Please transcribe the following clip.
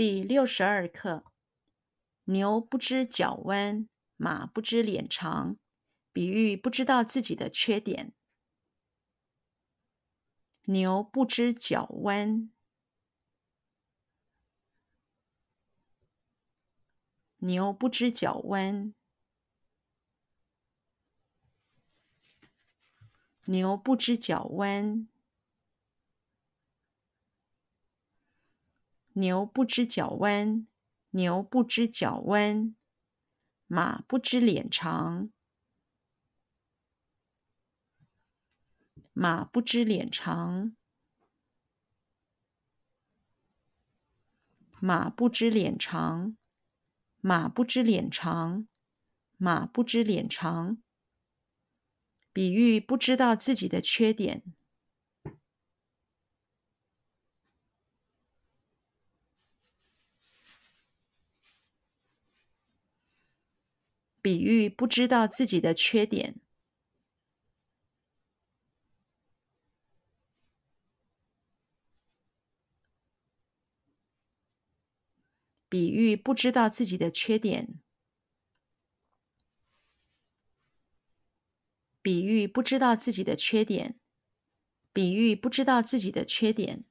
第六十二课：牛不知角弯，马不知脸长。比喻不知道自己的缺点。牛不知角弯，牛不知角弯，牛不知角弯。牛不知角弯，牛不知角弯，马不知脸长，马不知脸长，马不知脸长，马不知脸长，马不知脸长。比喻不知道自己的缺点。比喻不知道自己的缺点。比喻不知道自己的缺点。比喻不知道自己的缺点。比喻不知道自己的缺点。